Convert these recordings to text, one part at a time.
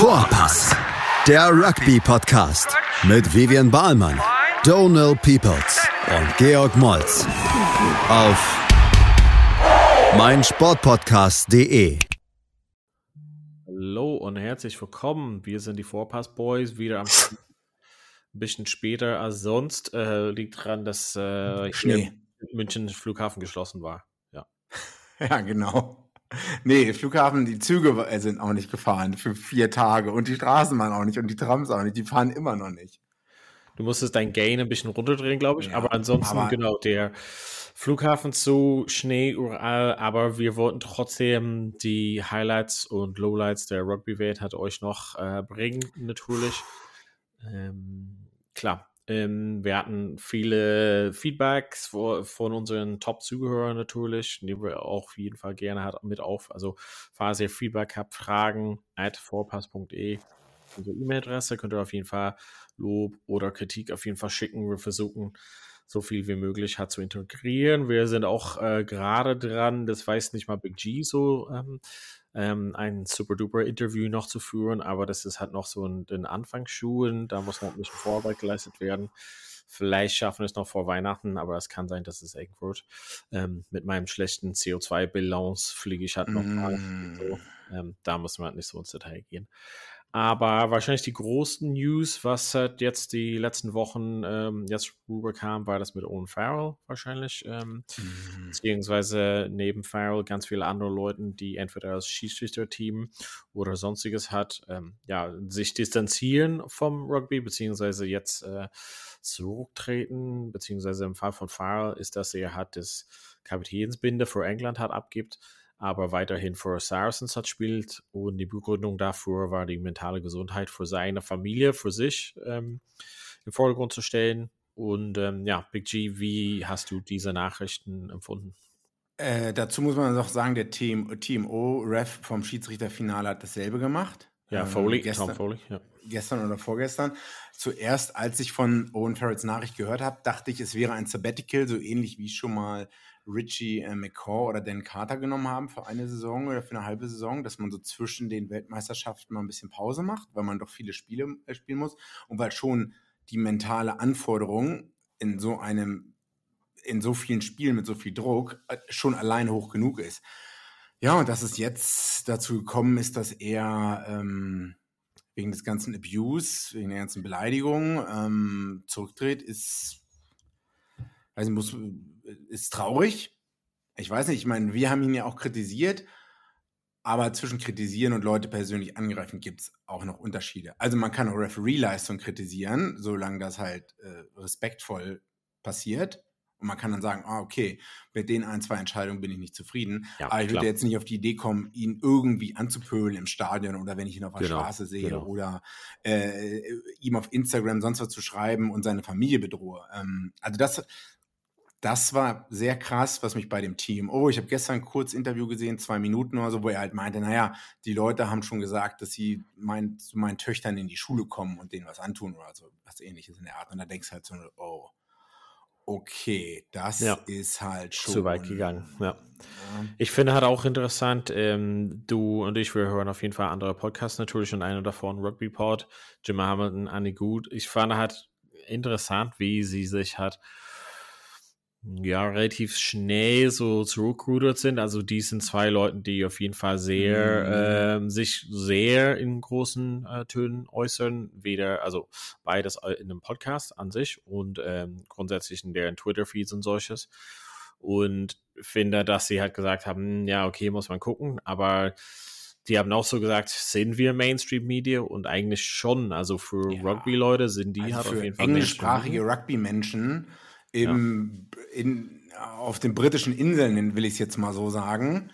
Vorpass, der Rugby-Podcast mit Vivian Bahlmann, Donal Peoples und Georg Moltz auf meinsportpodcast.de. Hallo und herzlich willkommen. Wir sind die Vorpass Boys wieder am ein bisschen später als sonst. Äh, liegt daran, dass äh, Schnee. München Flughafen geschlossen war. Ja. Ja, genau. Nee, Flughafen, die Züge äh, sind auch nicht gefahren für vier Tage und die Straßenbahn auch nicht und die Trams auch nicht. Die fahren immer noch nicht. Du musstest dein Gain ein bisschen runterdrehen, glaube ich. Ja, aber ansonsten, aber- genau, der Flughafen zu Schnee überall. Aber wir wollten trotzdem die Highlights und Lowlights der Rugby-Welt hat euch noch äh, bringen, natürlich. Ähm, klar. Ähm, wir hatten viele Feedbacks vor, von unseren Top-Zugehörern natürlich, die wir auch auf jeden Fall gerne hat, mit auf. Also, falls ihr Feedback habt, Fragen at vorpass.de unsere E-Mail-Adresse könnt ihr auf jeden Fall Lob oder Kritik auf jeden Fall schicken. Wir versuchen so viel wie möglich halt zu integrieren. Wir sind auch äh, gerade dran, das weiß nicht mal Big G so, ähm, ähm, ein super duper Interview noch zu führen, aber das ist halt noch so in den Anfangsschuhen. Da muss noch ein bisschen Vorarbeit geleistet werden. Vielleicht schaffen wir es noch vor Weihnachten, aber es kann sein, dass es eng wird. Ähm, mit meinem schlechten CO2-Balance fliege ich halt noch mal. Mm. So, ähm, da muss man halt nicht so ins Detail gehen. Aber wahrscheinlich die großen News, was halt jetzt die letzten Wochen ähm, jetzt rüberkam, war das mit Owen Farrell wahrscheinlich. Ähm, Mhm. beziehungsweise neben Farrell ganz viele andere Leute, die entweder das Schiedsrichterteam oder sonstiges hat, ähm, ja, sich distanzieren vom Rugby, beziehungsweise jetzt äh, zurücktreten, beziehungsweise im Fall von Farrell ist, dass er hat das Kapitänsbinde für England hat abgibt, aber weiterhin für Saracens hat spielt und die Begründung dafür war die mentale Gesundheit für seine Familie, für sich ähm, im Vordergrund zu stellen. Und ähm, ja, Big G, wie hast du diese Nachrichten empfunden? Äh, dazu muss man noch sagen, der Team, TMO-Ref vom Schiedsrichterfinale hat dasselbe gemacht. Ja, Ähm, Foley, gestern, Tom Foley, ja. gestern oder vorgestern. Zuerst, als ich von Owen Farrells Nachricht gehört habe, dachte ich, es wäre ein Sabbatical, so ähnlich wie schon mal Richie äh, McCaw oder Dan Carter genommen haben für eine Saison oder für eine halbe Saison, dass man so zwischen den Weltmeisterschaften mal ein bisschen Pause macht, weil man doch viele Spiele äh, spielen muss und weil schon die mentale Anforderung in so einem, in so vielen Spielen mit so viel Druck äh, schon alleine hoch genug ist. Ja, und dass es jetzt dazu gekommen ist, dass er ähm, wegen des ganzen Abuse, wegen der ganzen Beleidigung ähm, zurücktritt, ist, nicht, muss, ist traurig. Ich weiß nicht, ich meine, wir haben ihn ja auch kritisiert, aber zwischen kritisieren und Leute persönlich angreifen gibt es auch noch Unterschiede. Also man kann auch Referee-Leistung kritisieren, solange das halt äh, respektvoll passiert. Und man kann dann sagen, ah, okay, mit den ein, zwei Entscheidungen bin ich nicht zufrieden. Ja, aber ich klar. würde jetzt nicht auf die Idee kommen, ihn irgendwie anzupöbeln im Stadion oder wenn ich ihn auf der Genau, Straße sehe genau. oder äh, ihm auf Instagram sonst was zu schreiben und seine Familie bedrohe. Ähm, also das, das war sehr krass, was mich bei dem Team. Oh, ich habe gestern ein kurzes Interview gesehen, zwei Minuten oder so, wo er halt meinte, naja, die Leute haben schon gesagt, dass sie mein, zu meinen Töchtern in die Schule kommen und denen was antun oder so, was ähnliches in der Art. Und da denkst du halt so, oh, okay, das Ja. ist halt schon Zu weit gegangen, ja. Ja. Ich finde halt auch interessant, ähm, du und ich, wir hören auf jeden Fall andere Podcasts natürlich und einer davon Rugby Pod, Jim Hamilton, Annie Good. Ich fand halt interessant, wie sie sich hat ja relativ schnell so zurückgerudert sind. Also die sind zwei Leuten, die auf jeden Fall sehr ähm, sich sehr in großen äh, Tönen äußern, weder also beides in einem Podcast an sich und ähm, grundsätzlich in deren Twitter-Feeds und solches und finde, dass sie halt gesagt haben, hm, ja, okay, muss man gucken, aber die haben auch so gesagt, sind wir Mainstream-Media und eigentlich schon, also für Ja. Rugby-Leute sind die Also halt auf jeden Fall englischsprachige. Rugby-Menschen im, in, auf den britischen Inseln, will ich es jetzt mal so sagen,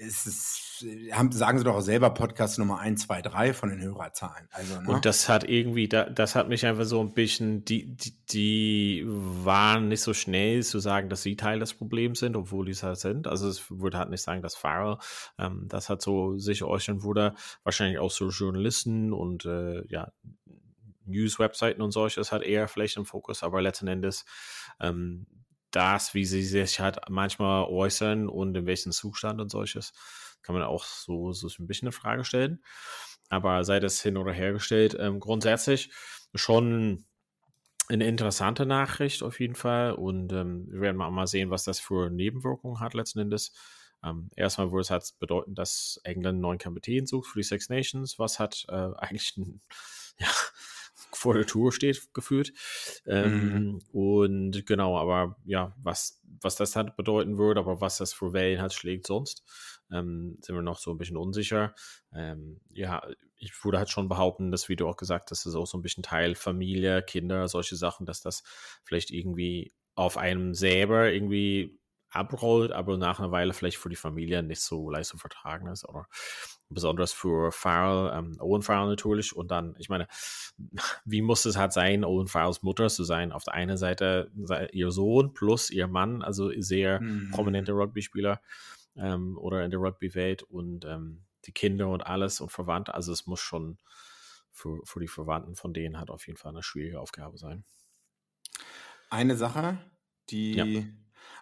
ist es, haben, sagen sie doch auch selber Podcast Nummer 1, 2, 3 von den Hörerzahlen. Also, ne? Und das hat irgendwie, da, das hat mich einfach so ein bisschen, die, die, die waren nicht so schnell zu sagen, dass sie Teil des Problems sind, obwohl die es halt sind. Also es würde halt nicht sagen, dass Farrell, ähm, das hat so sich äußern wurde, wahrscheinlich auch so Journalisten und äh, ja, News-Webseiten und solches hat eher vielleicht im Fokus, aber letzten Endes ähm, das, wie sie sich halt manchmal äußern und in welchem Zustand und solches, kann man auch so, so ein bisschen eine Frage stellen. aber sei das hin oder hergestellt, ähm, grundsätzlich schon eine interessante Nachricht auf jeden Fall und ähm, wir werden mal sehen, was das für Nebenwirkungen hat letzten Endes. Ähm, erstmal würde es halt bedeuten, dass England einen neuen Kapitän sucht für die Six Nations, was hat äh, eigentlich ein, ja, vor der Tour steht, gefühlt. Ähm, mhm. Und genau, aber ja, was, was das halt bedeuten würde, aber was das für Wellen hat, schlägt sonst, ähm, sind wir noch so ein bisschen unsicher. Ähm, ja, ich würde halt schon behaupten, dass, wie du auch gesagt hast, das ist auch so ein bisschen Teil Familie, Kinder, solche Sachen, dass das vielleicht irgendwie auf einem selber irgendwie abrollt, aber nach einer Weile vielleicht für die Familie nicht so leicht zu vertragen ist oder besonders für Farrell, ähm, Owen Farrell natürlich und dann, ich meine, wie muss es halt sein, Owen Farrells Mutter zu sein? Auf der einen Seite ihr Sohn plus ihr Mann, also sehr mhm. prominente Rugby-Spieler ähm, oder in der Rugby-Welt und ähm, die Kinder und alles und Verwandte, also es muss schon für, für die Verwandten von denen halt auf jeden Fall eine schwierige Aufgabe sein. Eine Sache, die ja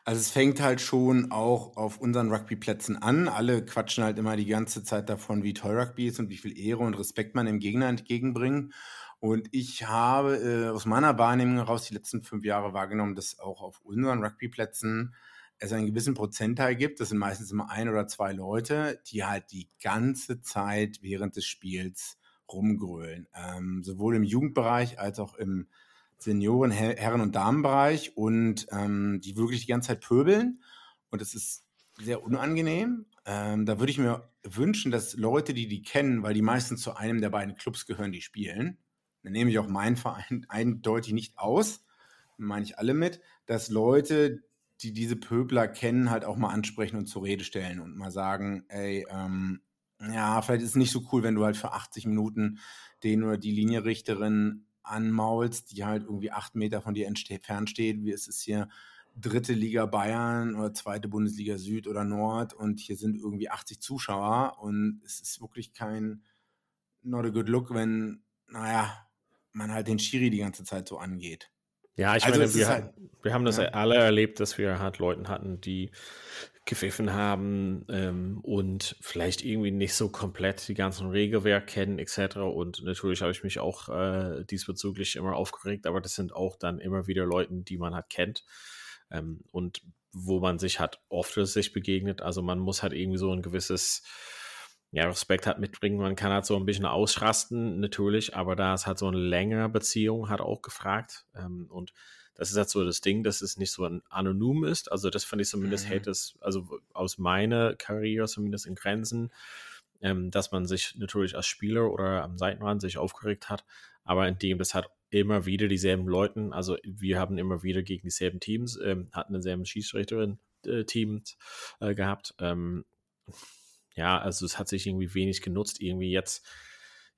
also es fängt halt schon auch auf unseren Rugbyplätzen an. Alle quatschen halt immer die ganze Zeit davon, wie toll Rugby ist und wie viel Ehre und Respekt man dem Gegner entgegenbringt. Und ich habe äh, aus meiner Wahrnehmung heraus die letzten fünf Jahre wahrgenommen, dass auch auf unseren Rugbyplätzen es einen gewissen Prozentteil gibt. Das sind meistens immer ein oder zwei Leute, die halt die ganze Zeit während des Spiels rumgrölen. Ähm, sowohl im Jugendbereich als auch im Senioren, Herren- und Damenbereich und ähm, die wirklich die ganze Zeit pöbeln. Und es ist sehr unangenehm. Ähm, da würde ich mir wünschen, dass Leute, die die kennen, weil die meistens zu einem der beiden Clubs gehören, die spielen, dann nehme ich auch meinen Verein eindeutig nicht aus, meine ich alle mit, dass Leute, die diese Pöbler kennen, halt auch mal ansprechen und zur Rede stellen und mal sagen, ey, ähm, ja, vielleicht ist es nicht so cool, wenn du halt für 80 Minuten den oder die Linienrichterin anmaulst, die halt irgendwie acht Meter von dir entfernt steht, wie es ist hier dritte Liga Bayern oder zweite Bundesliga Süd oder Nord und hier sind irgendwie 80 Zuschauer und es ist wirklich kein not a good look, wenn, naja, man halt den Schiri die ganze Zeit so angeht. Ja, ich also meine, wir, halt, wir haben das ja. alle erlebt, dass wir halt Leuten hatten, die gepfiffen haben ähm, und vielleicht irgendwie nicht so komplett die ganzen Regelwerk kennen etc. Und natürlich habe ich mich auch äh, diesbezüglich immer aufgeregt, aber das sind auch dann immer wieder Leute, die man halt kennt ähm, und wo man sich hat oft sich begegnet. Also man muss halt irgendwie so ein gewisses ja, Respekt hat mitbringen. Man kann halt so ein bisschen ausrasten, natürlich, aber da es halt so eine längere Beziehung hat auch gefragt. Ähm, und das ist halt so das Ding, dass es nicht so anonym ist. Also das fand ich zumindest mhm. hält es, also aus meiner Karriere zumindest in Grenzen, ähm, dass man sich natürlich als Spieler oder am Seitenrand sich aufgeregt hat, aber indem das hat immer wieder dieselben Leuten, also wir haben immer wieder gegen dieselben Teams, ähm, hatten denselben Schiedsrichterin-Team äh, äh, gehabt. Ähm, ja, also es hat sich irgendwie wenig genutzt, irgendwie jetzt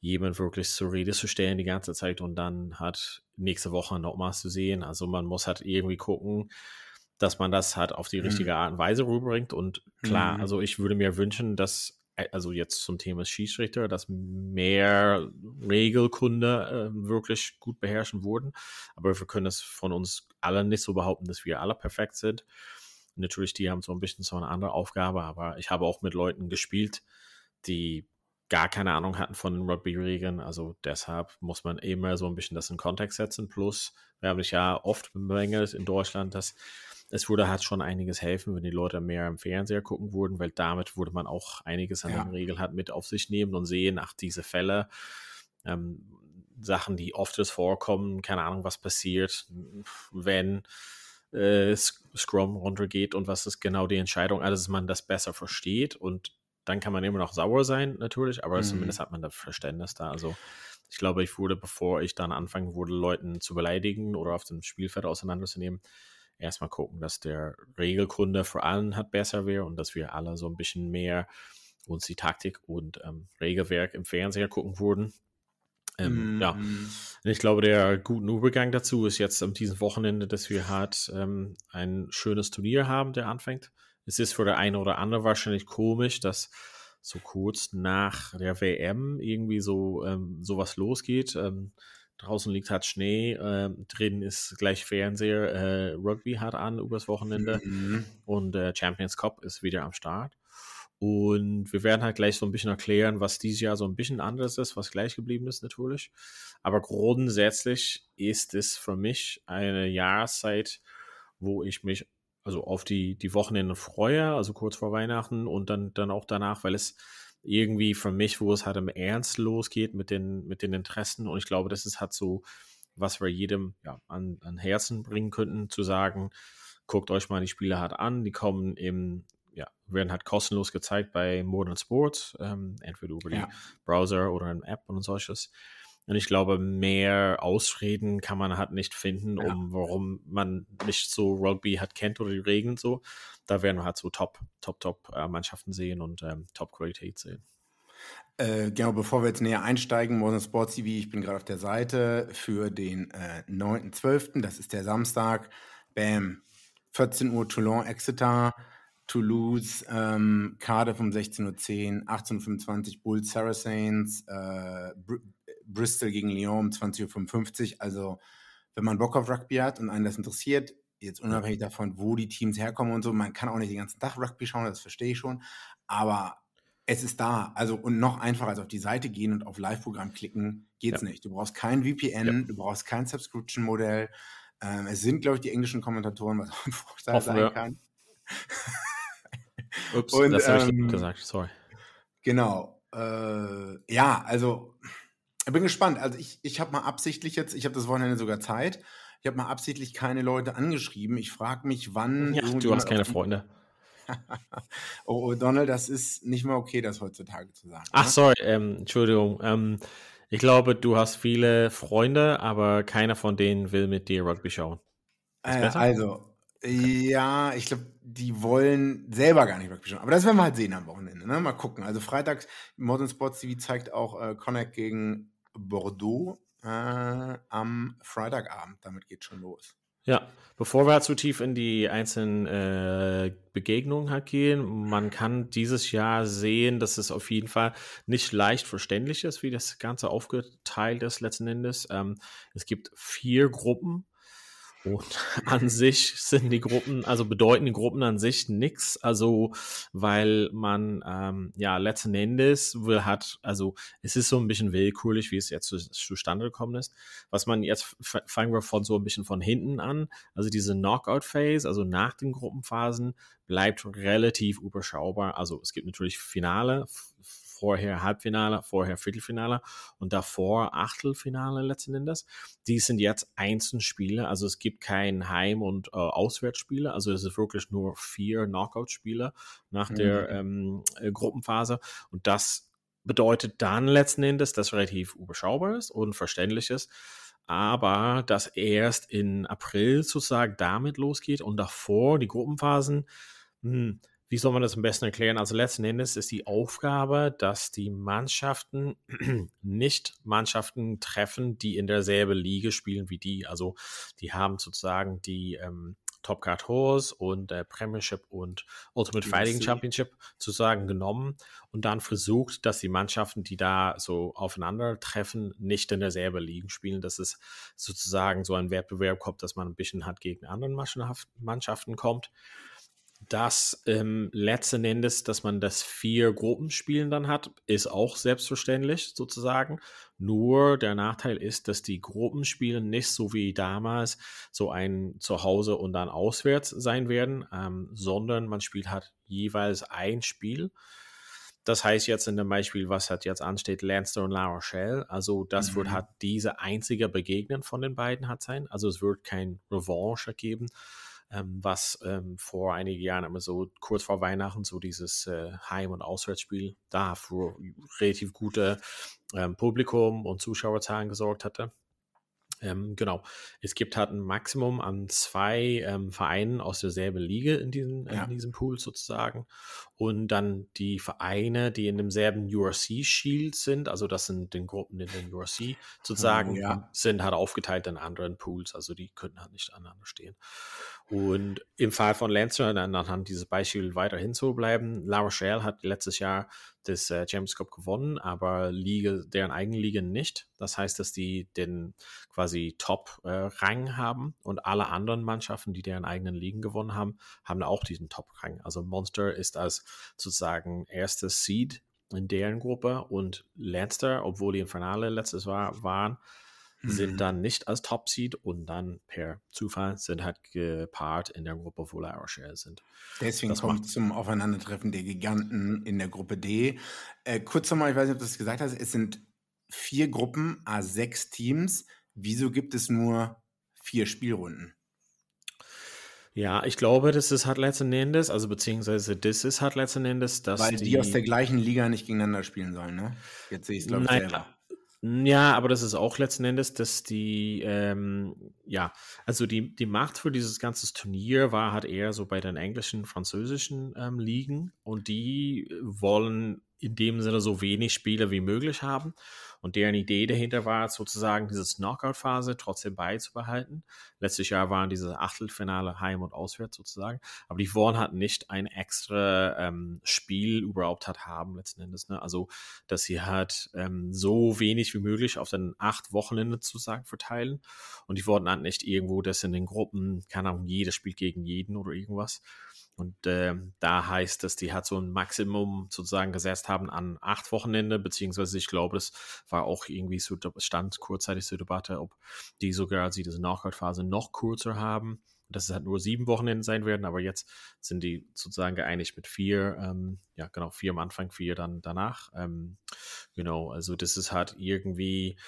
jemand wirklich zur Rede zu stellen die ganze Zeit und dann hat nächste Woche nochmals zu sehen. Also man muss halt irgendwie gucken, dass man das halt auf die mhm. richtige Art und Weise rüberbringt. Und klar, mhm. also ich würde mir wünschen, dass, äh, also jetzt zum Thema Schiedsrichter, dass mehr Regelkunde äh, wirklich gut beherrschen wurden. Aber wir können es von uns allen nicht so behaupten, dass wir alle perfekt sind. Natürlich, die haben so ein bisschen so eine andere Aufgabe, aber ich habe auch mit Leuten gespielt, die gar keine Ahnung hatten von den Rugby-Regeln. Also deshalb muss man immer so ein bisschen das in Kontext setzen. Plus, wir haben dich ja oft bemängelt in Deutschland, dass es würde halt schon einiges helfen, wenn die Leute mehr im Fernseher gucken würden, weil damit würde man auch einiges an ja. den Regeln halt mit auf sich nehmen und sehen, ach, diese Fälle, ähm, Sachen, die oft vorkommen, keine Ahnung, was passiert, wenn äh, Scrum runtergeht und was ist genau die Entscheidung, also dass man das besser versteht und dann kann man immer noch sauer sein, natürlich, aber mhm. zumindest hat man da Verständnis da. Also ich glaube, ich wurde, bevor ich dann anfangen wurde, Leuten zu beleidigen oder auf dem Spielfeld auseinanderzunehmen, erstmal gucken, dass der Regelkunde vor allem hat besser wäre und dass wir alle so ein bisschen mehr uns die Taktik und ähm, Regelwerk im Fernseher gucken würden. Ähm, mm. Ja, mhm. ich glaube, der gute Übergang dazu ist jetzt am diesem Wochenende, dass wir halt ähm, ein schönes Turnier haben, der anfängt. Es ist für der eine oder andere wahrscheinlich komisch, dass so kurz nach der WM irgendwie so ähm, sowas losgeht. Ähm, draußen liegt halt Schnee, äh, drin ist gleich Fernseher, äh, Rugby hat an übers Wochenende mhm. und äh, Champions Cup ist wieder am Start. Und wir werden halt gleich so ein bisschen erklären, was dieses Jahr so ein bisschen anders ist, was gleich geblieben ist natürlich. Aber grundsätzlich ist es für mich eine Jahreszeit, wo ich mich also auf die, die Wochenende freue, also kurz vor Weihnachten und dann, dann auch danach, weil es irgendwie für mich, wo es halt im Ernst losgeht mit den, mit den Interessen. Und ich glaube, das ist halt so, was wir jedem ja, an, an Herzen bringen könnten, zu sagen, guckt euch mal die Spiele halt an, die kommen im, ja, werden halt kostenlos gezeigt bei Modern Sports, ähm, entweder über ja. die Browser oder eine App und solches. Und ich glaube, mehr Ausreden kann man halt nicht finden, ja. um warum man nicht so Rugby hat kennt oder die Regeln so. Da werden wir halt so Top, Top, Top äh, Mannschaften sehen und ähm, Top Qualität sehen. Äh, genau, bevor wir jetzt näher einsteigen, Modern Sports TV, ich bin gerade auf der Seite für den äh, 9.12., das ist der Samstag. Bam, 14 Uhr Toulon, Exeter, Toulouse, ähm, Cardiff um 16.10 Uhr, 18.25 Uhr Bulls, Saracens, äh, Bristol gegen Lyon um 20.55 Uhr. Also, wenn man Bock auf Rugby hat und einen das interessiert, jetzt unabhängig davon, wo die Teams herkommen und so, man kann auch nicht den ganzen Tag Rugby schauen, das verstehe ich schon, aber es ist da. Also, und noch einfacher als auf die Seite gehen und auf Live-Programm klicken, geht's ja. nicht. Du brauchst kein VPN, ja. du brauchst kein Subscription-Modell. Ähm, es sind, glaube ich, die englischen Kommentatoren, was auch ein Vorteil Hoffen sein wir. kann. Ups, und, das habe ähm, ich gesagt, sorry. Genau. Äh, ja, also ich bin gespannt. Also ich, ich habe mal absichtlich jetzt, ich habe das Wochenende sogar Zeit, ich habe mal absichtlich keine Leute angeschrieben. Ich frage mich, wann. Ja, du hast keine Freunde. oh, oh, Donald, das ist nicht mehr okay, das heutzutage zu sagen. Ach, ne? sorry, ähm, Entschuldigung. Ähm, ich glaube, du hast viele Freunde, aber keiner von denen will mit dir Rugby schauen. Äh, also, ja, ich glaube, die wollen selber gar nicht Rugby schauen. Aber das werden wir halt sehen am Wochenende. Ne? Mal gucken. Also freitags, Modern Sports TV zeigt auch äh, Connect gegen Bordeaux äh, am Freitagabend. Damit geht schon los. Ja, bevor wir zu tief in die einzelnen äh, Begegnungen halt gehen, man kann dieses Jahr sehen, dass es auf jeden Fall nicht leicht verständlich ist, wie das Ganze aufgeteilt ist letzten Endes. Ähm, es gibt vier Gruppen und an sich sind die Gruppen, also bedeuten die Gruppen an sich nichts, also weil man ähm, ja letzten Endes will hat, also es ist so ein bisschen willkürlich, wie es jetzt zu, zustande gekommen ist. Was man jetzt fangen wir von so ein bisschen von hinten an, also diese Knockout-Phase, also nach den Gruppenphasen bleibt relativ überschaubar. Also es gibt natürlich Finale, vorher Halbfinale, vorher Viertelfinale und davor Achtelfinale letzten Endes. Die sind jetzt Einzelspiele, also es gibt kein Heim- und äh, Auswärtsspiele, also es ist wirklich nur vier Knockout-Spiele nach mhm. der ähm, äh, Gruppenphase und das bedeutet dann letzten Endes, dass relativ überschaubar ist und verständlich ist aber dass erst in April sozusagen damit losgeht und davor die Gruppenphasen, hm, wie soll man das am besten erklären? Also letzten Endes ist die Aufgabe, dass die Mannschaften nicht Mannschaften treffen, die in derselben Liga spielen wie die. Also die haben sozusagen die ähm, Top Card Horse und äh, Premiership und Ultimate Fighting Championship sozusagen genommen und dann versucht, dass die Mannschaften, die da so aufeinandertreffen, nicht in derselben Liga spielen, dass es sozusagen so ein Wettbewerb kommt, dass man ein bisschen hat gegen anderen Mannschaften kommt dass ähm, letzten Endes, dass man das vier Gruppenspielen dann hat, ist auch selbstverständlich sozusagen. Nur der Nachteil ist, dass die Gruppenspiele nicht so wie damals so ein Zuhause und dann auswärts sein werden, ähm, sondern man spielt halt jeweils ein Spiel. Das heißt jetzt in dem Beispiel, was hat jetzt ansteht, Lancer und La Rochelle. Also das mhm. wird halt diese einzige Begegnen von den beiden hat sein. Also es wird kein Revanche geben ähm, was ähm, vor einigen Jahren immer so kurz vor Weihnachten so dieses äh, Heim- und Auswärtsspiel da für relativ gute ähm, Publikum und Zuschauerzahlen gesorgt hatte. Ähm, genau. Es gibt halt ein Maximum an zwei ähm, Vereinen aus derselben Liga in diesem, ja. in diesem Pool sozusagen. Und dann die Vereine, die in demselben URC Shield sind, also das sind den Gruppen in den URC sozusagen, oh, ja. sind halt aufgeteilt in anderen Pools. Also die könnten halt nicht aneinander stehen. Und im Fall von Lancer, dann anhand dieses Beispiel weiterhin zu bleiben, La Rochelle hat letztes Jahr des äh, Champions Cup gewonnen, aber Liga, deren eigene Liga nicht. Das heißt, dass die den quasi Top-Rang äh, haben und alle anderen Mannschaften, die deren eigenen Ligen gewonnen haben, haben auch diesen Top-Rang. Also Monster ist als sozusagen erstes Seed in deren Gruppe und Leinster, obwohl die im Finale letztes Jahr waren, sind mhm. dann nicht als Top Seed und dann per Zufall sind halt gepaart in der Gruppe, wo Irish sind. Deswegen das kommt zum Aufeinandertreffen der Giganten in der Gruppe D. Äh, kurz nochmal, ich weiß nicht, ob du das gesagt hast, es sind vier Gruppen, A6 Teams. Wieso gibt es nur vier Spielrunden? Ja, ich glaube, das ist halt letzten Endes, also beziehungsweise das ist halt letzten Endes, dass Weil die, die aus der gleichen Liga nicht gegeneinander spielen sollen, ne? Jetzt sehe ich es, glaube ich, selber. Ja, aber das ist auch letzten Endes, dass die, ähm, ja, also die, die Macht für dieses ganze Turnier war halt eher so bei den englischen, französischen ähm, Ligen und die wollen in dem Sinne so wenig Spieler wie möglich haben. Und deren Idee dahinter war sozusagen dieses Knockout-Phase trotzdem beizubehalten. Letztes Jahr waren diese Achtelfinale heim und auswärts sozusagen. Aber die wollen halt nicht ein extra ähm, Spiel überhaupt hat haben letzten Endes. Ne? Also, dass sie halt ähm, so wenig wie möglich auf den acht Wochenende sozusagen verteilen. Und die wollten halt nicht irgendwo das in den Gruppen, keine Ahnung, jeder spielt gegen jeden oder irgendwas. Und äh, da heißt es, die hat so ein Maximum sozusagen gesetzt haben an acht Wochenende, beziehungsweise ich glaube, das war auch irgendwie so, stand kurzzeitig zur Debatte, ob die sogar sie diese Knockout-Phase noch kürzer haben, dass es halt nur sieben Wochenende sein werden, aber jetzt sind die sozusagen geeinigt mit vier, ähm, ja genau, vier am Anfang, vier dann danach. Ähm, genau, also das ist halt irgendwie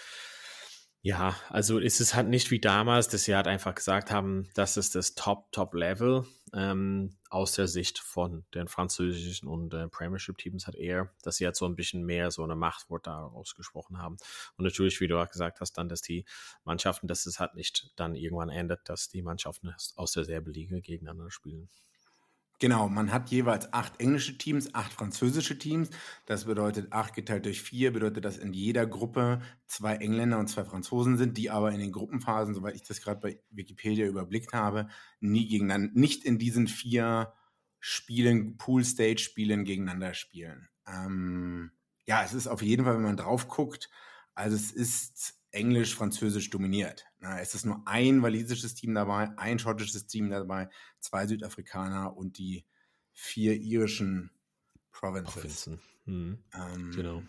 ja, also ist es halt nicht wie damals, dass sie halt einfach gesagt haben, das ist das Top-Top-Level ähm, aus der Sicht von den französischen und äh, Premiership-Teams hat eher, dass sie halt so ein bisschen mehr so eine Machtwort da ausgesprochen haben. Und natürlich, wie du auch gesagt hast, dann, dass die Mannschaften, dass es halt nicht dann irgendwann endet, dass die Mannschaften aus derselben Liga gegeneinander spielen. Genau, man hat jeweils acht englische Teams, acht französische Teams. Das bedeutet, acht geteilt durch vier bedeutet, dass in jeder Gruppe zwei Engländer und zwei Franzosen sind, die aber in den Gruppenphasen, soweit ich das gerade bei Wikipedia überblickt habe, nie gegeneinander, nicht in diesen vier Spielen, Pool-Stage-Spielen gegeneinander spielen. Ähm, ja, es ist auf jeden Fall, wenn man drauf guckt, also es ist Englisch, Französisch dominiert. Na, es ist nur ein walisisches Team dabei, ein schottisches Team dabei, zwei Südafrikaner und die vier irischen Provinces. Provinzen. Mhm. Ähm, genau.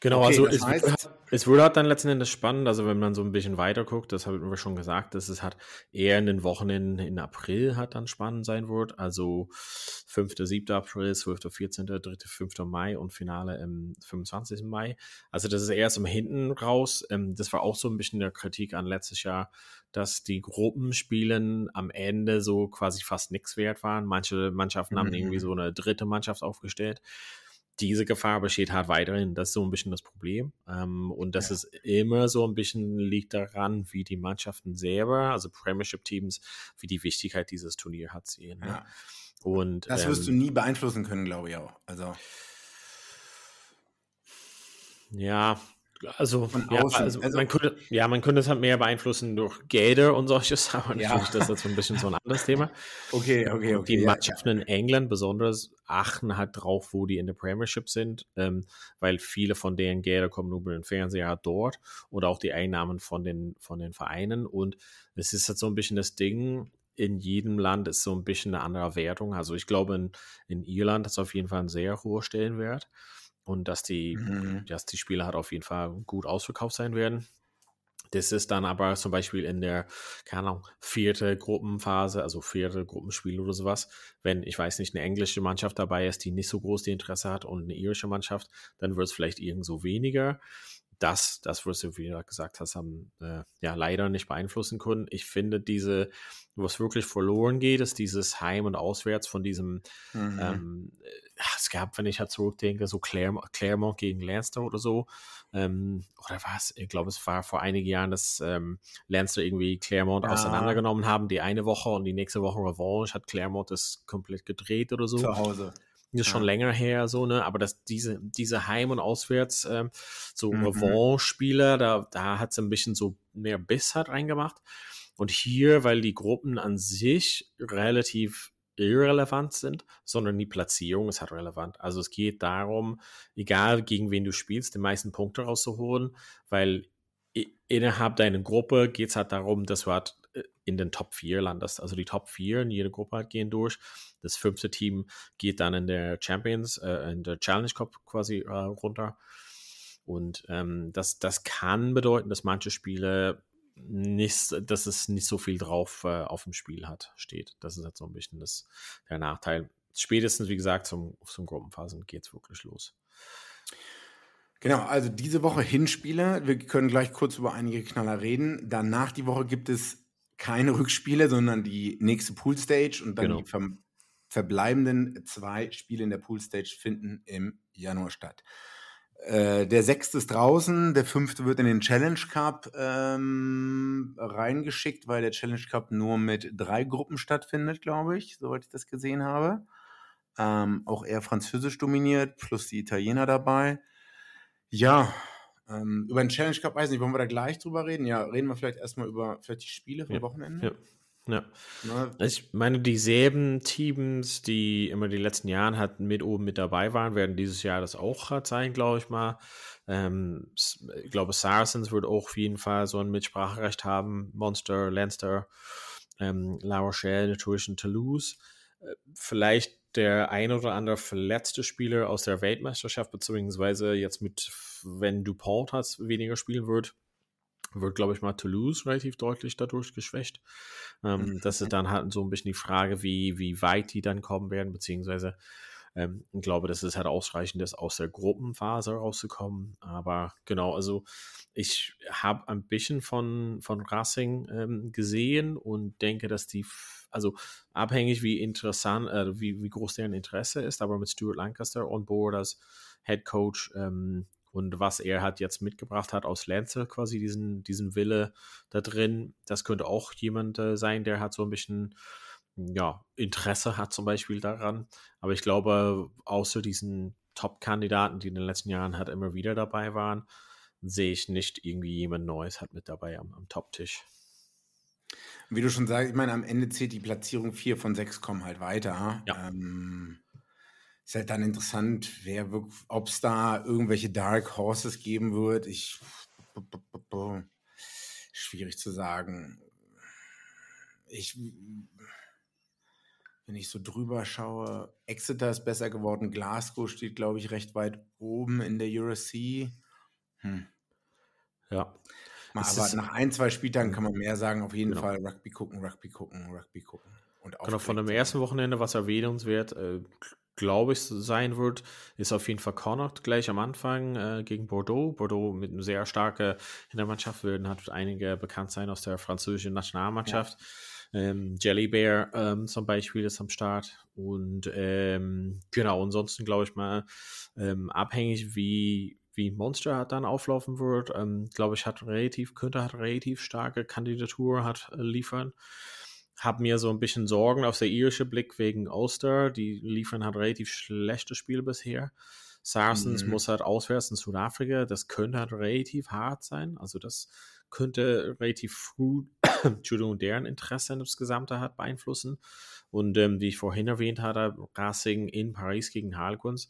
Genau, okay, also es, heißt, wird, es wird halt dann letzten Endes spannend, also wenn man so ein bisschen weiter guckt, das haben wir schon gesagt, dass es halt eher in den Wochenenden in April hat dann spannend sein wird, also 5., 7. April, 12., 14., 3., 5. Mai und Finale im 25. Mai. Also das ist eher so hinten raus. Ähm, das war auch so ein bisschen der Kritik an letztes Jahr, dass die Gruppenspielen am Ende so quasi fast nichts wert waren. Manche Mannschaften mhm. haben irgendwie so eine dritte Mannschaft aufgestellt diese Gefahr besteht halt weiterhin. Das ist so ein bisschen das Problem. Ähm, und das ja. ist immer so ein bisschen liegt daran, wie die Mannschaften selber, also Premiership-Teams, wie die Wichtigkeit dieses Turnier hat sehen. Ne? Ja. Und, das wirst ähm, du nie beeinflussen können, glaube ich auch. Also. Ja, also, ja, also, also, man könnte, ja, man könnte es halt mehr beeinflussen durch Gelder und solches, aber ja. natürlich das ist so ein bisschen so ein anderes Thema. Okay, okay, okay. Die Mannschaften ja, in England besonders achten halt drauf, wo die in der Premiership sind, ähm, weil viele von deren Gelder kommen über den Fernseher dort oder auch die Einnahmen von den, von den Vereinen und es ist halt so ein bisschen das Ding, in jedem Land ist so ein bisschen eine andere Wertung. Also ich glaube, in, in Irland ist auf jeden Fall ein sehr hoher Stellenwert und dass die, mhm. dass die Spiele halt auf jeden Fall gut ausverkauft sein werden. Das ist dann aber zum Beispiel in der, keine Ahnung, vierte Gruppenphase, also vierte Gruppenspiel oder sowas. Wenn, ich weiß nicht, eine englische Mannschaft dabei ist, die nicht so groß die Interesse hat und eine irische Mannschaft, dann wird es vielleicht irgendwo weniger das, das, was du wieder gesagt hast, haben äh, ja leider nicht beeinflussen können. Ich finde diese, was wirklich verloren geht, ist dieses Heim und Auswärts von diesem, mhm. ähm, es gab, wenn ich halt zurückdenke, so Claremont, Claremont gegen Leinster oder so, ähm, oder was, ich glaube, es war vor einigen Jahren, dass ähm, Leinster irgendwie Claremont ja. auseinandergenommen haben, die eine Woche und die nächste Woche Revanche hat Claremont das komplett gedreht oder so. Zu Hause. Das ist ja. schon länger her, so, ne? Aber dass diese, diese Heim- und Auswärts, ähm, so mhm. Revanche-Spieler, da, da hat es ein bisschen so mehr Biss halt reingemacht. Und hier, weil die Gruppen an sich relativ irrelevant sind, sondern die Platzierung ist halt relevant. Also es geht darum, egal gegen wen du spielst, die meisten Punkte rauszuholen, weil innerhalb deiner Gruppe geht es halt darum, dass du halt äh, in den Top 4 landest. Also die Top 4 in jeder Gruppe halt gehen durch. Das fünfte Team geht dann in der Champions, äh, in der Challenge Cup quasi äh, runter. Und ähm, das, das kann bedeuten, dass manche Spiele nicht, dass es nicht so viel drauf äh, auf dem Spiel hat, steht. Das ist jetzt so ein bisschen das, der Nachteil. Spätestens, wie gesagt, zum, zum Gruppenphasen geht es wirklich los. Genau, also diese Woche Hinspiele. Wir können gleich kurz über einige Knaller reden. Danach die Woche gibt es keine Rückspiele, sondern die nächste Poolstage und dann genau. die ver verbleibenden zwei Spiele in der Poolstage finden im Januar statt. Äh, der sechste ist draußen, der fünfte wird in den Challenge Cup ähm, reingeschickt, weil der Challenge Cup nur mit drei Gruppen stattfindet, glaube ich, soweit ich das gesehen habe. Ähm, auch eher französisch dominiert, plus die Italiener dabei. Ja, ähm, über den Challenge Cup, weiß nicht, wollen wir da gleich drüber reden? Ja, reden wir vielleicht erstmal über vielleicht die Spiele vom ja, Wochenende. Ja. Ja. Na, ich meine, dieselben Teams, die immer die letzten Jahre hatten, mit oben mit dabei waren, werden dieses Jahr das auch zeigen, glaube ich mal. Ähm, ich glaube, Saracens wird auch auf jeden Fall so ein Mitspracherecht haben. Monster, Leinster, ähm, La Rochelle, natürlich und Toulouse. Äh, vielleicht der ein oder andere verletzte Spieler aus der Weltmeisterschaft, beziehungsweise jetzt mit, wenn Dupont hat, weniger spielen wird, wird, glaube ich, mal Toulouse relativ deutlich dadurch geschwächt. Ähm, mhm. Das ist dann halt so ein bisschen die Frage, wie, wie weit die dann kommen werden, beziehungsweise ähm, ich glaube, das ist halt ausreichend, das aus der Gruppenphase rauszukommen. Aber genau, also ich habe ein bisschen von, von Racing ähm, gesehen und denke, dass die, also abhängig wie interessant, äh, wie, wie groß deren Interesse ist, aber mit Stuart Lancaster on board als Head Coach ähm, und was er halt jetzt mitgebracht hat aus Lancer, quasi diesen, diesen Wille da drin, das könnte auch jemand äh, sein, der hat so ein bisschen ja, Interesse hat zum Beispiel daran. Aber ich glaube, außer diesen Top-Kandidaten, die in den letzten Jahren halt immer wieder dabei waren, sehe ich nicht irgendwie jemand Neues hat mit dabei am, am Top-Tisch. Wie du schon sagst, ich meine, am Ende zählt die Platzierung 4 von 6 kommen halt weiter. Ja. Ähm, ist halt dann interessant, wer ob es da irgendwelche Dark Horses geben wird. Ich schwierig zu sagen. Ich wenn ich so drüber schaue, Exeter ist besser geworden, Glasgow steht, glaube ich, recht weit oben in der Eurosea. Hm. Ja. Mal, aber nach ein, zwei Spieltagen kann man mehr sagen, auf jeden genau. Fall Rugby gucken, Rugby gucken, Rugby gucken. Und genau, von dem ersten Wochenende, was erwähnenswert, äh, glaube ich, sein wird, ist auf jeden Fall Connacht gleich am Anfang äh, gegen Bordeaux. Bordeaux mit einer sehr starken Hintermannschaft werden, hat einige bekannt sein aus der französischen Nationalmannschaft. Ja. Ähm, Jelly Bear ähm, zum Beispiel ist am Start. Und ähm, genau, ansonsten glaube ich mal, ähm, abhängig wie, wie Monster hat dann auflaufen wird, ähm, glaube ich, hat relativ, könnte hat relativ starke Kandidatur hat äh, liefern. Hab mir so ein bisschen Sorgen auf der irische Blick wegen Ulster. Die liefern halt relativ schlechte Spiele bisher. Saracens mhm. muss halt auswärts in Südafrika. Das könnte halt relativ hart sein. Also das könnte relativ früh, Entschuldigung, deren Interesse das Gesamte hat beeinflussen. Und ähm, wie ich vorhin erwähnt hatte, Racing in Paris gegen Harlequins.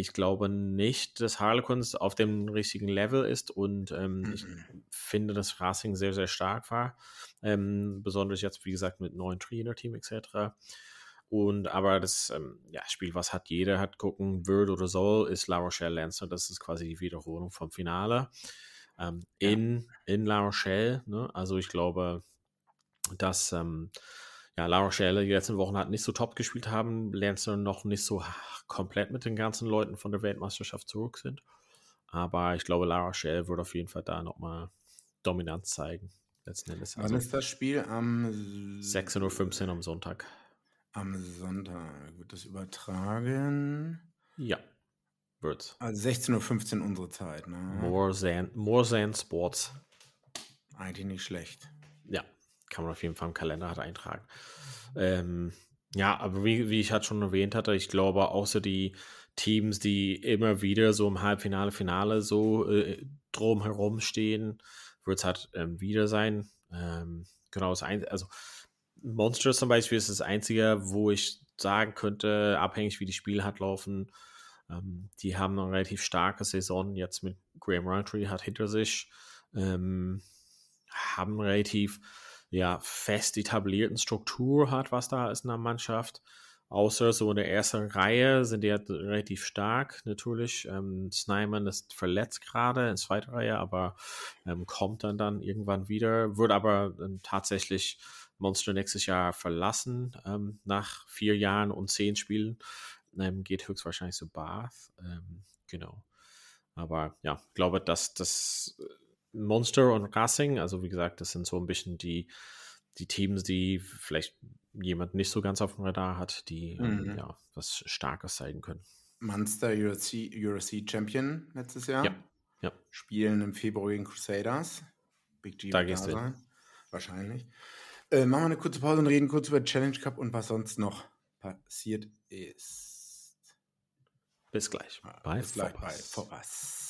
Ich glaube nicht, dass Harlequins auf dem richtigen Level ist und ähm, mhm. ich finde, dass Racing sehr, sehr stark war. Ähm, besonders jetzt, wie gesagt, mit neuen Trainer-Team etc. Und aber das ähm, ja, Spiel, was hat jeder hat gucken wird oder soll, ist La Rochelle Lancer. Das ist quasi die Wiederholung vom Finale ähm, ja. in, in La Rochelle. Ne? Also ich glaube, dass ähm, ja, La Rochelle die letzten Wochen halt nicht so top gespielt haben, Lancer noch nicht so komplett mit den ganzen Leuten von der Weltmeisterschaft zurück sind. Aber ich glaube, La Rochelle wird auf jeden Fall da nochmal Dominanz zeigen. Letzten Endes. Wann also ist das Spiel? Am 16.15 Uhr am Sonntag. Am Sonntag wird das übertragen. Ja wird. Also 16.15 Uhr unsere Zeit, ne? More than, more than Sports. Eigentlich nicht schlecht. Kann man auf jeden Fall im Kalender halt eintragen. Ähm, ja, aber wie, wie ich halt schon erwähnt hatte, ich glaube, außer die Teams, die immer wieder so im Halbfinale, Finale so äh, drumherum stehen, wird es halt ähm, wieder sein. Ähm, genau, das ein, also Monster zum Beispiel ist das einzige, wo ich sagen könnte, abhängig wie die Spiele hat laufen, ähm, die haben eine relativ starke Saison jetzt mit Graham Roundtree hat hinter sich, ähm, haben relativ ja, fest etablierten Struktur hat, was da ist in der Mannschaft. Außer so in der ersten Reihe sind die halt relativ stark, natürlich. Ähm, Snyman ist verletzt gerade in zweiter Reihe, aber ähm, kommt dann dann irgendwann wieder, wird aber ähm, tatsächlich Monster nächstes Jahr verlassen, ähm, nach vier Jahren und zehn Spielen. Ähm, geht höchstwahrscheinlich zu Bath. Ähm, genau. Aber ja, ich glaube, dass das Monster und Racing, also wie gesagt, das sind so ein bisschen die, die Teams, die vielleicht jemand nicht so ganz auf dem Radar hat, die ähm, mhm. ähm, ja, was Starkes zeigen können. Munster URC, URC Champion letztes Jahr. Ja. ja. Spielen im Februar gegen Crusaders. Big G da gehst du Wahrscheinlich. Äh, machen wir eine kurze Pause und reden kurz über Challenge Cup und was sonst noch passiert ist. Bis gleich. Bei Bis gleich bei Vorbas.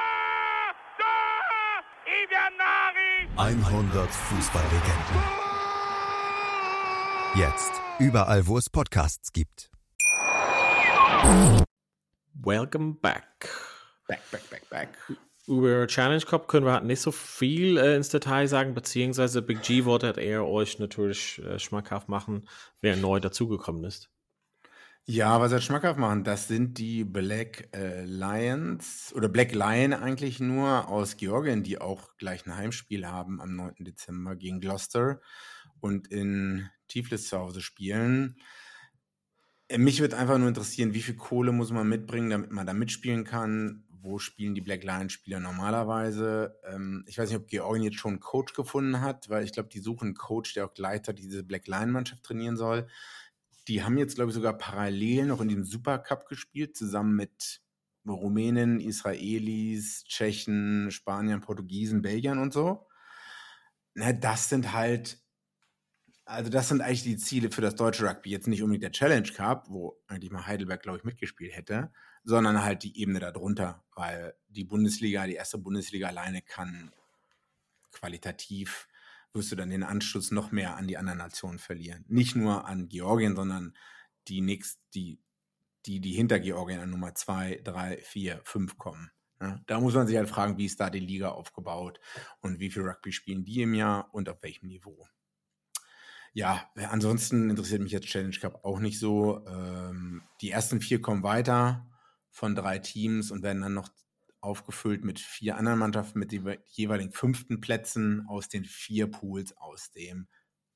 100 Fußballlegenden. Jetzt. Überall, wo es Podcasts gibt. Welcome back. Back, back, back, back. Über Challenge Cup können wir halt nicht so viel äh, ins Detail sagen, beziehungsweise Big G wollte er euch natürlich äh, schmackhaft machen, wer neu dazugekommen ist. Ja, was er schmackhaft machen, das sind die Black äh, Lions oder Black Lion eigentlich nur aus Georgien, die auch gleich ein Heimspiel haben am 9. Dezember gegen Gloucester und in Tiflis zu Hause spielen. Äh, mich würde einfach nur interessieren, wie viel Kohle muss man mitbringen, damit man da mitspielen kann? Wo spielen die Black Lions Spieler normalerweise? Ähm, ich weiß nicht, ob Georgien jetzt schon einen Coach gefunden hat, weil ich glaube, die suchen einen Coach, der auch gleichzeitig diese Black Lion Mannschaft trainieren soll. Die haben jetzt, glaube ich, sogar parallel noch in dem Supercup gespielt, zusammen mit Rumänen, Israelis, Tschechen, Spaniern, Portugiesen, Belgiern und so. Na, das sind halt also das sind eigentlich die Ziele für das deutsche Rugby. Jetzt nicht unbedingt der Challenge Cup, wo eigentlich mal Heidelberg, glaube ich, mitgespielt hätte, sondern halt die Ebene darunter, weil die Bundesliga, die erste Bundesliga alleine kann qualitativ, wirst du dann den Anschluss noch mehr an die anderen Nationen verlieren. Nicht nur an Georgien, sondern die nächst, die, die, die hinter Georgien an Nummer zwei, drei, vier, fünf kommen. Ja, da muss man sich halt fragen, wie ist da die Liga aufgebaut und wie viel Rugby spielen die im Jahr und auf welchem Niveau ja, ansonsten interessiert mich jetzt Challenge Cup auch nicht so. Ähm, die ersten vier kommen weiter von drei Teams und werden dann noch aufgefüllt mit vier anderen Mannschaften mit den jeweiligen fünften Plätzen aus den vier Pools aus dem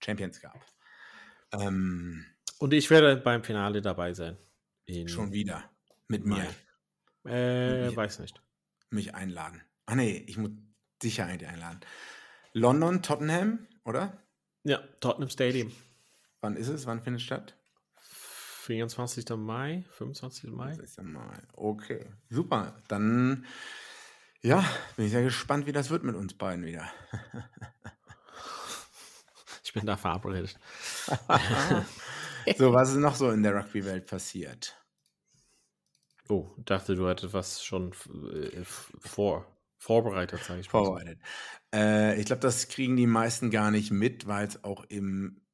Champions Cup. Ähm, und ich werde beim Finale dabei sein. schon wieder. Mit mir. Äh, mich, weiß nicht. Mich einladen. Ah nee, ich muss sicher eigentlich einladen. London, Tottenham, oder? Ja, Tottenham Stadium. Wann ist es? Wann findet es statt? 24. Mai, 25. Mai. 25. Mai. Okay, super. Dann, ja, bin ich sehr gespannt, wie das wird mit uns beiden wieder. ich bin da verabredet. so, was ist noch so in der Rugby-Welt passiert? Oh, dachte, du hättest was schon äh, vor. Vorbereitet, sage ich mal. Vorbereitet. Äh, ich glaube, das kriegen die meisten gar nicht mit, weil es auch im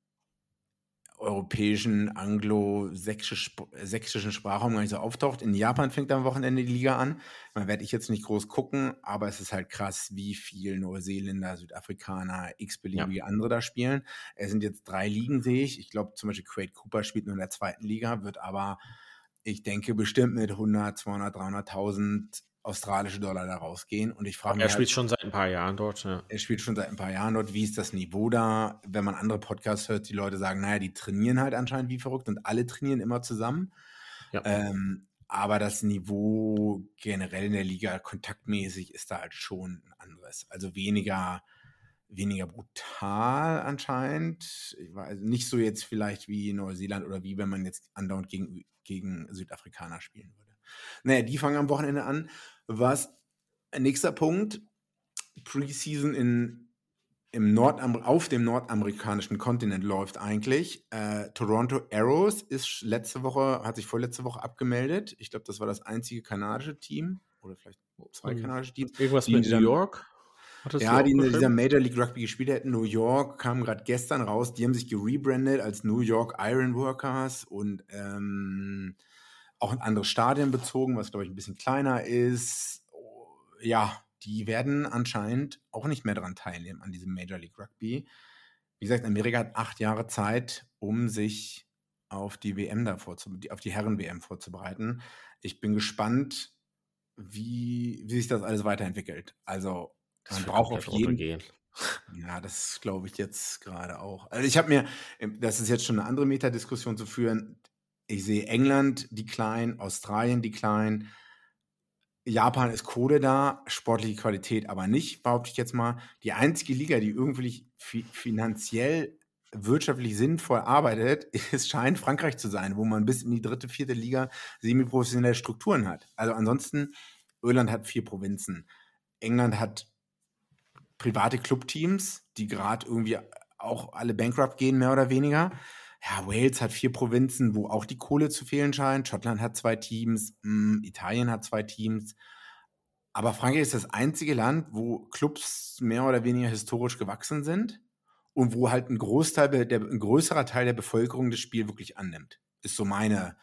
europäischen, anglo-sächsischen Sprachraum gar nicht so auftaucht. In Japan fängt am Wochenende die Liga an. Man werde ich jetzt nicht groß gucken, aber es ist halt krass, wie viel Neuseeländer, Südafrikaner, x-beliebige ja. andere da spielen. Es sind jetzt drei Ligen, sehe ich. Ich glaube, zum Beispiel Quade Cooper spielt nur in der zweiten Liga, wird aber, ich denke, bestimmt mit 100, 200, 300.000 australische Dollar da rausgehen. Und ich frage mich. Er spielt halt, schon seit ein paar Jahren dort, ja. Er spielt schon seit ein paar Jahren dort. Wie ist das Niveau da? Wenn man andere Podcasts hört, die Leute sagen, naja, die trainieren halt anscheinend wie verrückt und alle trainieren immer zusammen. Ja. Ähm, aber das Niveau generell in der Liga kontaktmäßig ist da halt schon ein anderes. Also weniger weniger brutal anscheinend. Also nicht so jetzt vielleicht wie Neuseeland oder wie wenn man jetzt andauernd gegen, gegen Südafrikaner spielen würde. Naja, die fangen am Wochenende an. Was nächster Punkt, Preseason in, im Nordam auf dem nordamerikanischen Kontinent läuft eigentlich. Äh, Toronto Arrows ist letzte Woche, hat sich vorletzte Woche abgemeldet. Ich glaube, das war das einzige kanadische Team oder vielleicht zwei hm. kanadische Teams. Irgendwas mit New York? Ja, die in dieser Major League Rugby gespielt hätten. New York kam gerade gestern raus. Die haben sich gerebrandet als New York Iron Workers und ähm, auch ein anderes Stadion bezogen, was glaube ich ein bisschen kleiner ist. Ja, die werden anscheinend auch nicht mehr daran teilnehmen an diesem Major League Rugby. Wie gesagt, Amerika hat acht Jahre Zeit, um sich auf die WM da auf die Herren-WM vorzubereiten. Ich bin gespannt, wie, wie sich das alles weiterentwickelt. Also das man braucht auf jeden Fall. Ja, das glaube ich jetzt gerade auch. Also ich habe mir, ähm, das ist jetzt schon eine andere Metadiskussion zu führen. Ich sehe England die klein, Australien die klein, Japan ist Kohle da, sportliche Qualität aber nicht, behaupte ich jetzt mal. Die einzige Liga, die irgendwie finanziell wirtschaftlich sinnvoll arbeitet, es scheint Frankreich zu sein, wo man bis in die dritte, vierte Liga semi-professionelle Strukturen hat. Also ansonsten, Irland hat vier Provinzen. England hat private Clubteams, die gerade irgendwie auch alle bankrupt gehen, mehr oder weniger. Ja, Wales hat vier Provinzen, wo auch die Kohle zu fehlen scheint. Schottland hat zwei Teams, mh, hm, Italien hat zwei Teams. Aber Frankreich ist das einzige Land, wo Clubs mehr oder weniger historisch gewachsen sind und wo halt ein Großteil, der, ein größerer Teil der Bevölkerung das Spiel wirklich annimmt. Ist so meine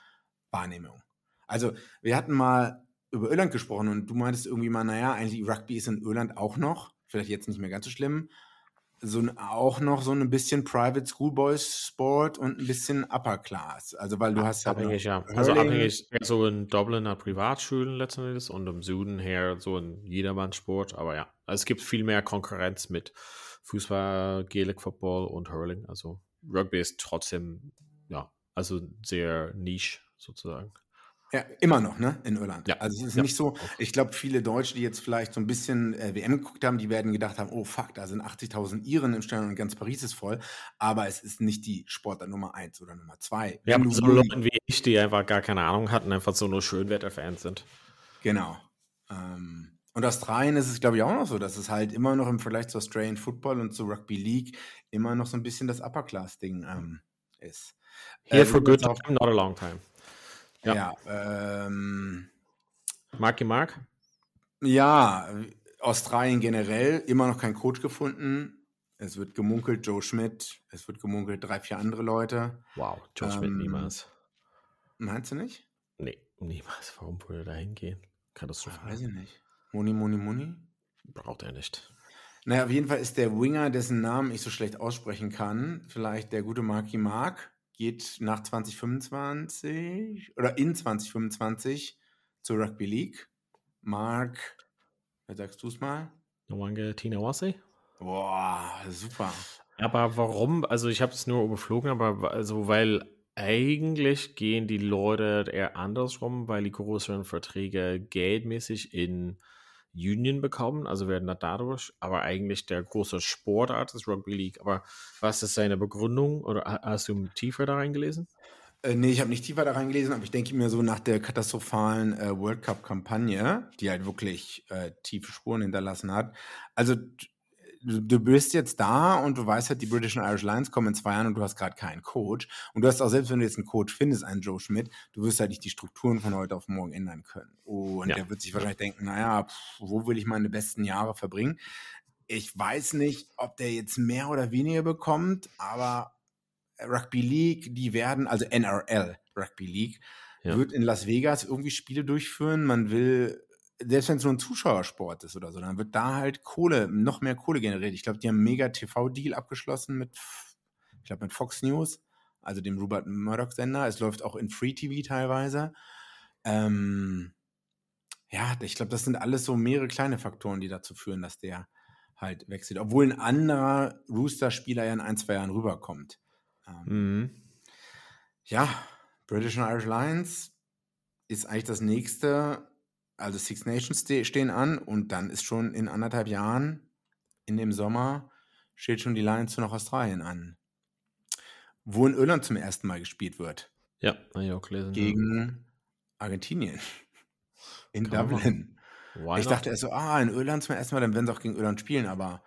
Wahrnehmung. Also, wir hatten mal über Irland gesprochen und du meintest irgendwie mal, naja, eigentlich Rugby ist in Irland auch noch vielleicht jetzt nicht mehr ganz so schlimm, so auch noch so ein bisschen Private Schoolboys Sport und ein bisschen Upper Class. Also weil du hast ja abhängig, ja. Also abhängig so in Dubliner Privatschulen letztendlich und im Süden her so ein Jedermann-Sport. Aber ja, also es gibt viel mehr Konkurrenz mit Fußball, Gaelic Football und Hurling. Also Rugby ist trotzdem ja also sehr niche sozusagen. Ja, immer noch, ne, in Irland. Ja. Also es ist ja. nicht so, ich glaube, viele Deutsche, die jetzt vielleicht so ein bisschen äh, WM geguckt haben, die werden gedacht haben, oh fuck, da sind 80.000 Iren im Stadion und ganz Paris ist voll. Aber es ist nicht die Sportart Nummer eins oder Nummer zwei. Ja, so Leute wie ich, die einfach gar keine Ahnung hatten, einfach so nur Schönwetterfans sind. Genau. Ähm, und Australien ist es, glaube ich, auch noch so, dass es halt immer noch im Vergleich zu Australian Football und zu Rugby League immer noch so ein bisschen das Upper-Class-Ding ähm, ist. Here äh, for good time, not a long time. Ja. ja ähm, Marky Mark? Ja, Australien generell immer noch kein Coach gefunden. Es wird gemunkelt, Joe Schmidt. Es wird gemunkelt, drei, vier andere Leute. Wow, Joe ähm, Schmidt niemals. Meinst du nicht? Nee, niemals. Warum würde er da hingehen? Katastrophal. Weiß ich nicht. Moni, Moni, Moni? Braucht er nicht. Naja, auf jeden Fall ist der Winger, dessen Namen ich so schlecht aussprechen kann, vielleicht der gute Marky Mark geht nach 2025 oder in 2025 zur Rugby League. Mark, wer sagst du es mal? Nwange Tinawase. Boah, super. Aber warum? Also ich habe es nur überflogen, aber also weil eigentlich gehen die Leute eher andersrum, weil die größeren Verträge geldmäßig in Union bekommen, also werden da dadurch, aber eigentlich der große Sportart ist Rugby League. Aber was ist seine Begründung oder hast du tiefer da reingelesen? Äh, nee, ich habe nicht tiefer da reingelesen, aber ich denke mir so nach der katastrophalen äh, World Cup-Kampagne, die halt wirklich äh, tiefe Spuren hinterlassen hat. Also du bist jetzt da und du weißt halt, die British and Irish Lions kommen in zwei Jahren und du hast gerade keinen Coach. Und du hast auch, selbst wenn du jetzt einen Coach findest, einen Joe Schmidt, du wirst halt nicht die Strukturen von heute auf morgen ändern können. Und ja. der wird sich wahrscheinlich denken, naja, pff, wo will ich meine besten Jahre verbringen? Ich weiß nicht, ob der jetzt mehr oder weniger bekommt, aber Rugby League, die werden, also NRL Rugby League, ja. wird in Las Vegas irgendwie Spiele durchführen. Man will selbst wenn es nur ein Zuschauersport ist oder so, dann wird da halt Kohle, noch mehr Kohle generiert. Ich glaube, die haben einen mega TV-Deal abgeschlossen mit, ich glaube, mit Fox News, also dem Rupert Murdoch-Sender. Es läuft auch in Free TV teilweise. Ähm, ja, ich glaube, das sind alles so mehrere kleine Faktoren, die dazu führen, dass der halt wechselt. Obwohl ein anderer Rooster-Spieler ja in ein, zwei Jahren rüberkommt. Ähm, mhm. Ja, British and Irish Lions ist eigentlich das nächste also Six Nations stehen an und dann ist schon in anderthalb Jahren in dem Sommer steht schon die Lions zu nach Australien an. Wo in Irland zum ersten Mal gespielt wird. Ja, habe ich auch gelesen. Gegen Argentinien. In Kann Dublin. Ich dachte erst so, ah, in Irland zum ersten Mal, dann werden sie auch gegen Irland spielen, aber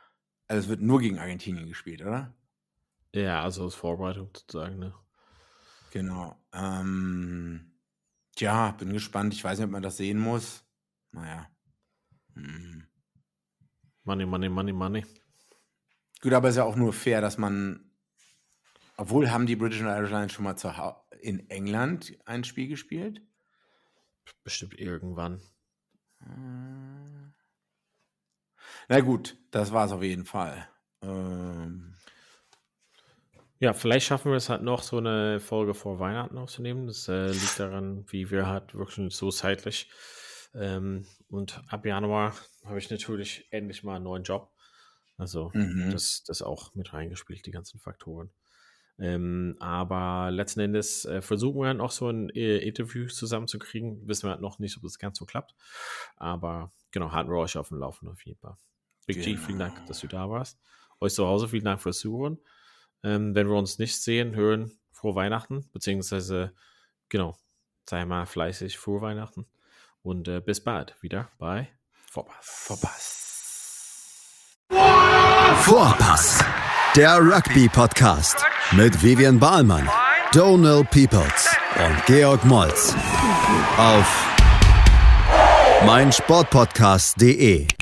also es wird nur gegen Argentinien gespielt, oder? Ja, also als Vorbereitung sozusagen, ne? Genau. Ähm, tja, bin gespannt. Ich weiß nicht, ob man das sehen muss. Naja. Hm. Money, money, money, money. Gut, aber ist ja auch nur fair, dass man, obwohl haben die British and Irish Lions schon mal in England ein Spiel gespielt? Bestimmt irgendwann. Na gut, das war es auf jeden Fall. Ähm, Ja, vielleicht schaffen wir es halt noch, so eine Folge vor Weihnachten aufzunehmen. Das äh, liegt daran, wie wir halt wirklich so zeitlich. Ähm, und ab Januar habe ich natürlich endlich mal einen neuen Job. Also Mhm. das, das auch mit reingespielt, die ganzen Faktoren. Ähm, aber letzten Endes äh, versuchen wir dann auch so ein äh, Interview zusammenzukriegen. Wissen wir halt noch nicht, ob das ganz so klappt. Aber genau, halten wir euch auf dem Laufenden auf jeden Fall. Big G, vielen Dank, dass du da warst. Euch zu Hause, vielen Dank fürs Zuhören. Ähm, wenn wir uns nicht sehen, hören, frohe Weihnachten, beziehungsweise, genau, sei mal fleißig, frohe Weihnachten. Und äh, bis bald wieder bei Vorpass. Verpasst. Vorpass, der Rugby-Podcast mit Vivian Bahlmann, Donal Peoples und Georg Moltz auf meinsportpodcast.de.